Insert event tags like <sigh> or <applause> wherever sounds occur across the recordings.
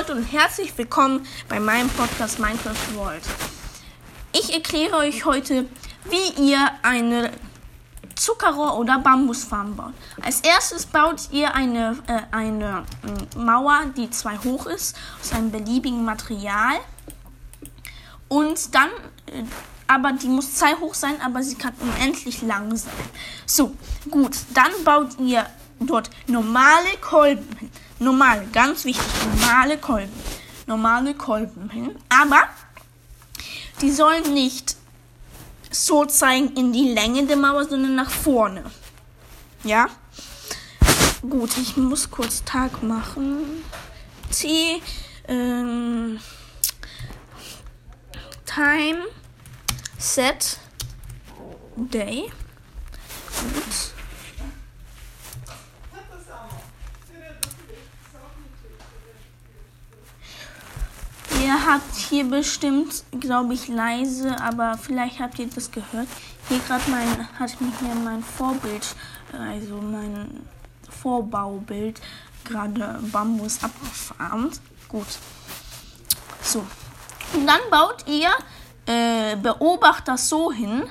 Leute und herzlich willkommen bei meinem Podcast Minecraft World. Ich erkläre euch heute, wie ihr eine Zuckerrohr- oder Bambusfarm baut. Als erstes baut ihr eine, äh, eine äh, Mauer, die zwei hoch ist, aus einem beliebigen Material. Und dann, äh, aber die muss zwei hoch sein, aber sie kann unendlich lang sein. So, gut, dann baut ihr dort normale Kolben Normale, ganz wichtig, normale Kolben. Normale Kolben hin. Aber die sollen nicht so zeigen in die Länge der Mauer, sondern nach vorne. Ja? Gut, ich muss kurz Tag machen. T, ähm, Time, Set, Day. Gut. Ihr habt hier bestimmt, glaube ich, leise, aber vielleicht habt ihr das gehört. Hier gerade mein, hat mich hier mein Vorbild, also mein Vorbaubild, gerade Bambus abgefarmt. Gut. So. Und dann baut ihr äh, Beobachter so hin,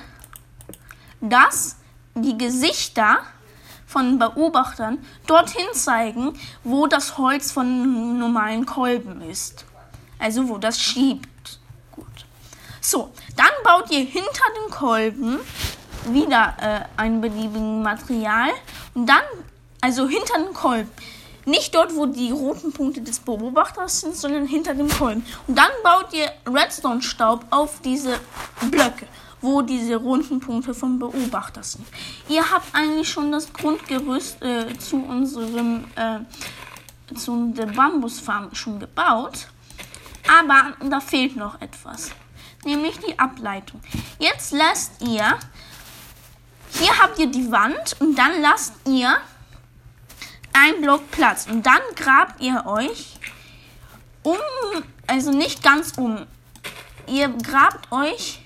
dass die Gesichter von Beobachtern dorthin zeigen, wo das Holz von normalen Kolben ist. Also wo das schiebt. Gut. So, dann baut ihr hinter den Kolben wieder äh, ein beliebigen Material und dann, also hinter den Kolben. Nicht dort, wo die roten Punkte des Beobachters sind, sondern hinter dem Kolben. Und dann baut ihr Redstone-Staub auf diese Blöcke, wo diese runden Punkte vom Beobachter sind. Ihr habt eigentlich schon das Grundgerüst äh, zu unserem, äh, zu der Bambusfarm schon gebaut. Aber da fehlt noch etwas, nämlich die Ableitung. Jetzt lasst ihr, hier habt ihr die Wand und dann lasst ihr ein Block Platz und dann grabt ihr euch um, also nicht ganz um. Ihr grabt euch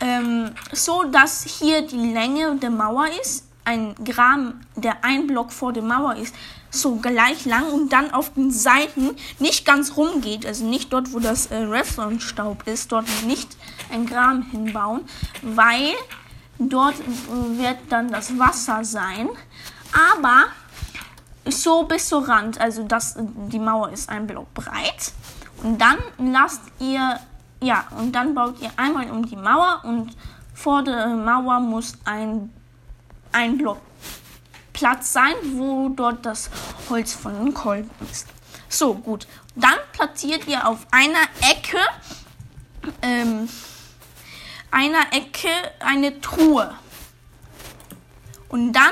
ähm, so, dass hier die Länge der Mauer ist, ein Graben, der ein Block vor der Mauer ist, so gleich lang und dann auf den Seiten nicht ganz rumgeht, also nicht dort, wo das äh, Redstone-Staub ist, dort nicht ein Graben hinbauen, weil dort wird dann das Wasser sein, aber so bis zur Rand, also das, die Mauer ist ein Block breit. Und dann lasst ihr, ja, und dann baut ihr einmal um die Mauer und vor der Mauer muss ein, ein Block Platz sein, wo dort das Holz von den Kolben ist. So, gut. Dann platziert ihr auf einer Ecke, ähm, einer Ecke eine Truhe. Und dann,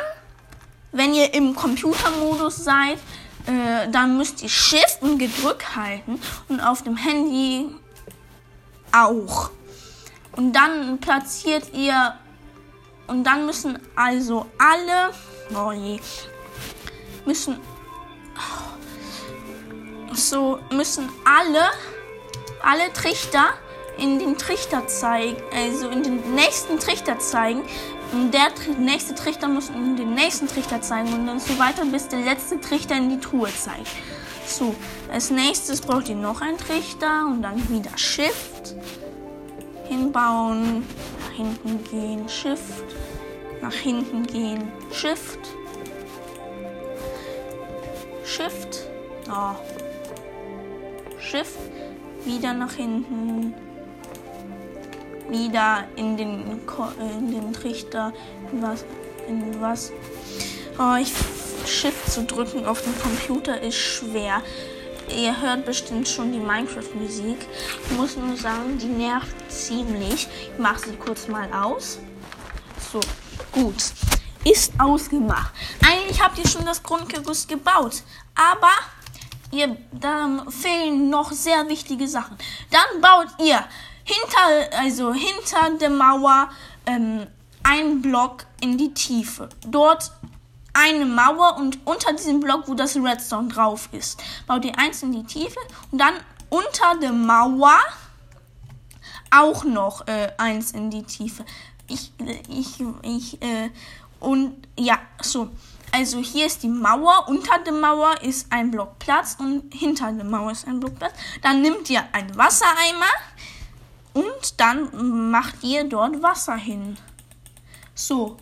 wenn ihr im Computermodus seid, äh, dann müsst ihr Shift und gedrückt halten und auf dem Handy auch. Und dann platziert ihr und dann müssen also alle Oh je. Müssen. So müssen alle, alle Trichter in den Trichter zeigen, also in den nächsten Trichter zeigen. Und der nächste Trichter muss in den nächsten Trichter zeigen und dann so weiter, bis der letzte Trichter in die Truhe zeigt. So, als nächstes braucht ihr noch einen Trichter und dann wieder Shift hinbauen, nach hinten gehen, Shift nach hinten gehen. Shift. Shift. Oh. Shift. Wieder nach hinten. Wieder in den, in den Trichter. Was? In was? Oh, ich, Shift zu drücken auf dem Computer ist schwer. Ihr hört bestimmt schon die Minecraft-Musik. Ich muss nur sagen, die nervt ziemlich. Ich mache sie kurz mal aus. So. Gut, ist ausgemacht. Eigentlich habt ihr schon das Grundgerüst gebaut, aber ihr, da fehlen noch sehr wichtige Sachen. Dann baut ihr hinter, also hinter der Mauer ähm, einen Block in die Tiefe. Dort eine Mauer und unter diesem Block, wo das Redstone drauf ist, baut ihr eins in die Tiefe und dann unter der Mauer auch noch äh, eins in die Tiefe ich, ich, ich, äh, und ja, so. Also hier ist die Mauer, unter der Mauer ist ein Block Platz und hinter der Mauer ist ein Block Platz. Dann nimmt ihr einen Wassereimer und dann macht ihr dort Wasser hin. So,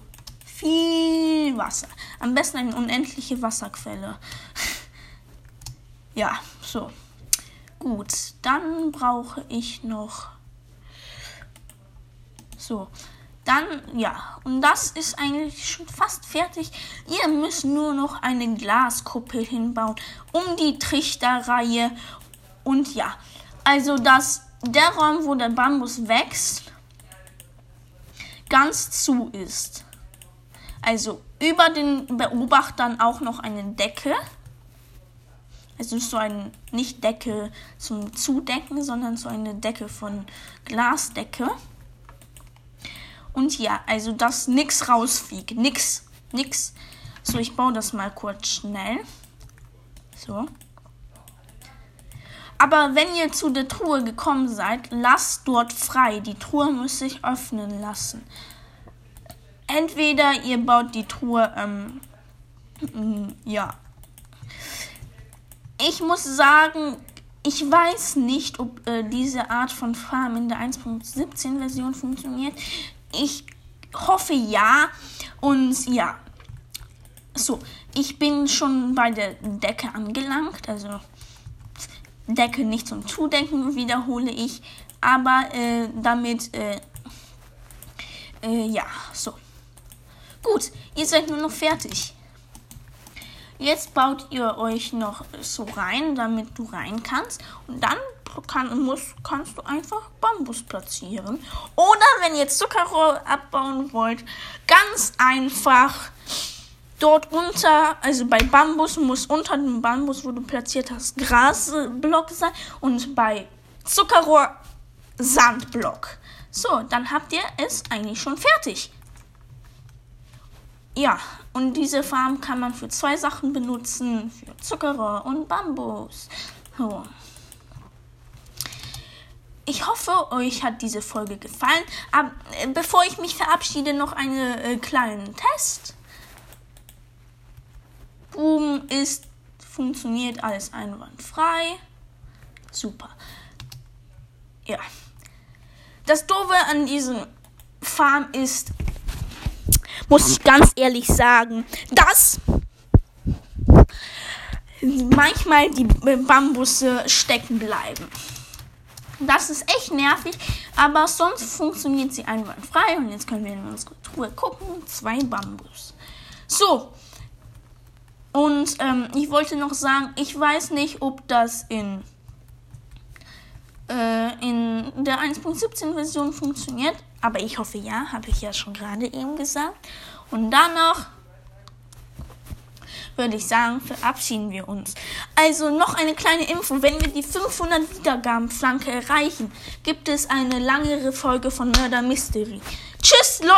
viel Wasser. Am besten eine unendliche Wasserquelle. <laughs> ja, so. Gut, dann brauche ich noch. So, dann, ja, und das ist eigentlich schon fast fertig. Ihr müsst nur noch eine Glaskuppel hinbauen um die Trichterreihe. Und ja, also dass der Raum, wo der Bambus wächst, ganz zu ist. Also über den Beobachtern auch noch eine Decke. Also so eine nicht Decke zum Zudecken, sondern so eine Decke von Glasdecke. Und ja, also dass nichts rausfliegt. Nix, nix. So, ich baue das mal kurz schnell. So. Aber wenn ihr zu der Truhe gekommen seid, lasst dort frei. Die Truhe muss sich öffnen lassen. Entweder ihr baut die Truhe, ähm, mm, ja. Ich muss sagen, ich weiß nicht, ob äh, diese Art von Farm in der 1.17 Version funktioniert. Ich hoffe ja. Und ja. So, ich bin schon bei der Decke angelangt. Also Decke nicht zum Zudenken, wiederhole ich. Aber äh, damit, äh, äh, ja, so. Gut, ihr seid nur noch fertig. Jetzt baut ihr euch noch so rein, damit du rein kannst. Und dann kann, muss, kannst du einfach Bambus platzieren. Oder wenn ihr Zuckerrohr abbauen wollt, ganz einfach dort unter, also bei Bambus muss unter dem Bambus, wo du platziert hast, Grasblock sein und bei Zuckerrohr Sandblock. So, dann habt ihr es eigentlich schon fertig. Ja, und diese Farm kann man für zwei Sachen benutzen, für Zuckerrohr und Bambus. So. Ich hoffe, euch hat diese Folge gefallen. Aber äh, bevor ich mich verabschiede, noch einen äh, kleinen Test. Boom ist, funktioniert alles einwandfrei. Super. Ja. Das Doofe an diesem Farm ist, muss ich ganz ehrlich sagen, dass manchmal die Bambusse stecken bleiben. Das ist echt nervig, aber sonst funktioniert sie einwandfrei. Und jetzt können wir in unsere Truhe gucken. Zwei Bambus. So. Und ähm, ich wollte noch sagen, ich weiß nicht, ob das in, äh, in der 1.17 Version funktioniert. Aber ich hoffe ja, habe ich ja schon gerade eben gesagt. Und danach würde ich sagen, verabschieden wir uns. Also noch eine kleine Info. Wenn wir die 500 Wiedergabenflanke erreichen, gibt es eine langere Folge von Murder Mystery. Tschüss, Leute!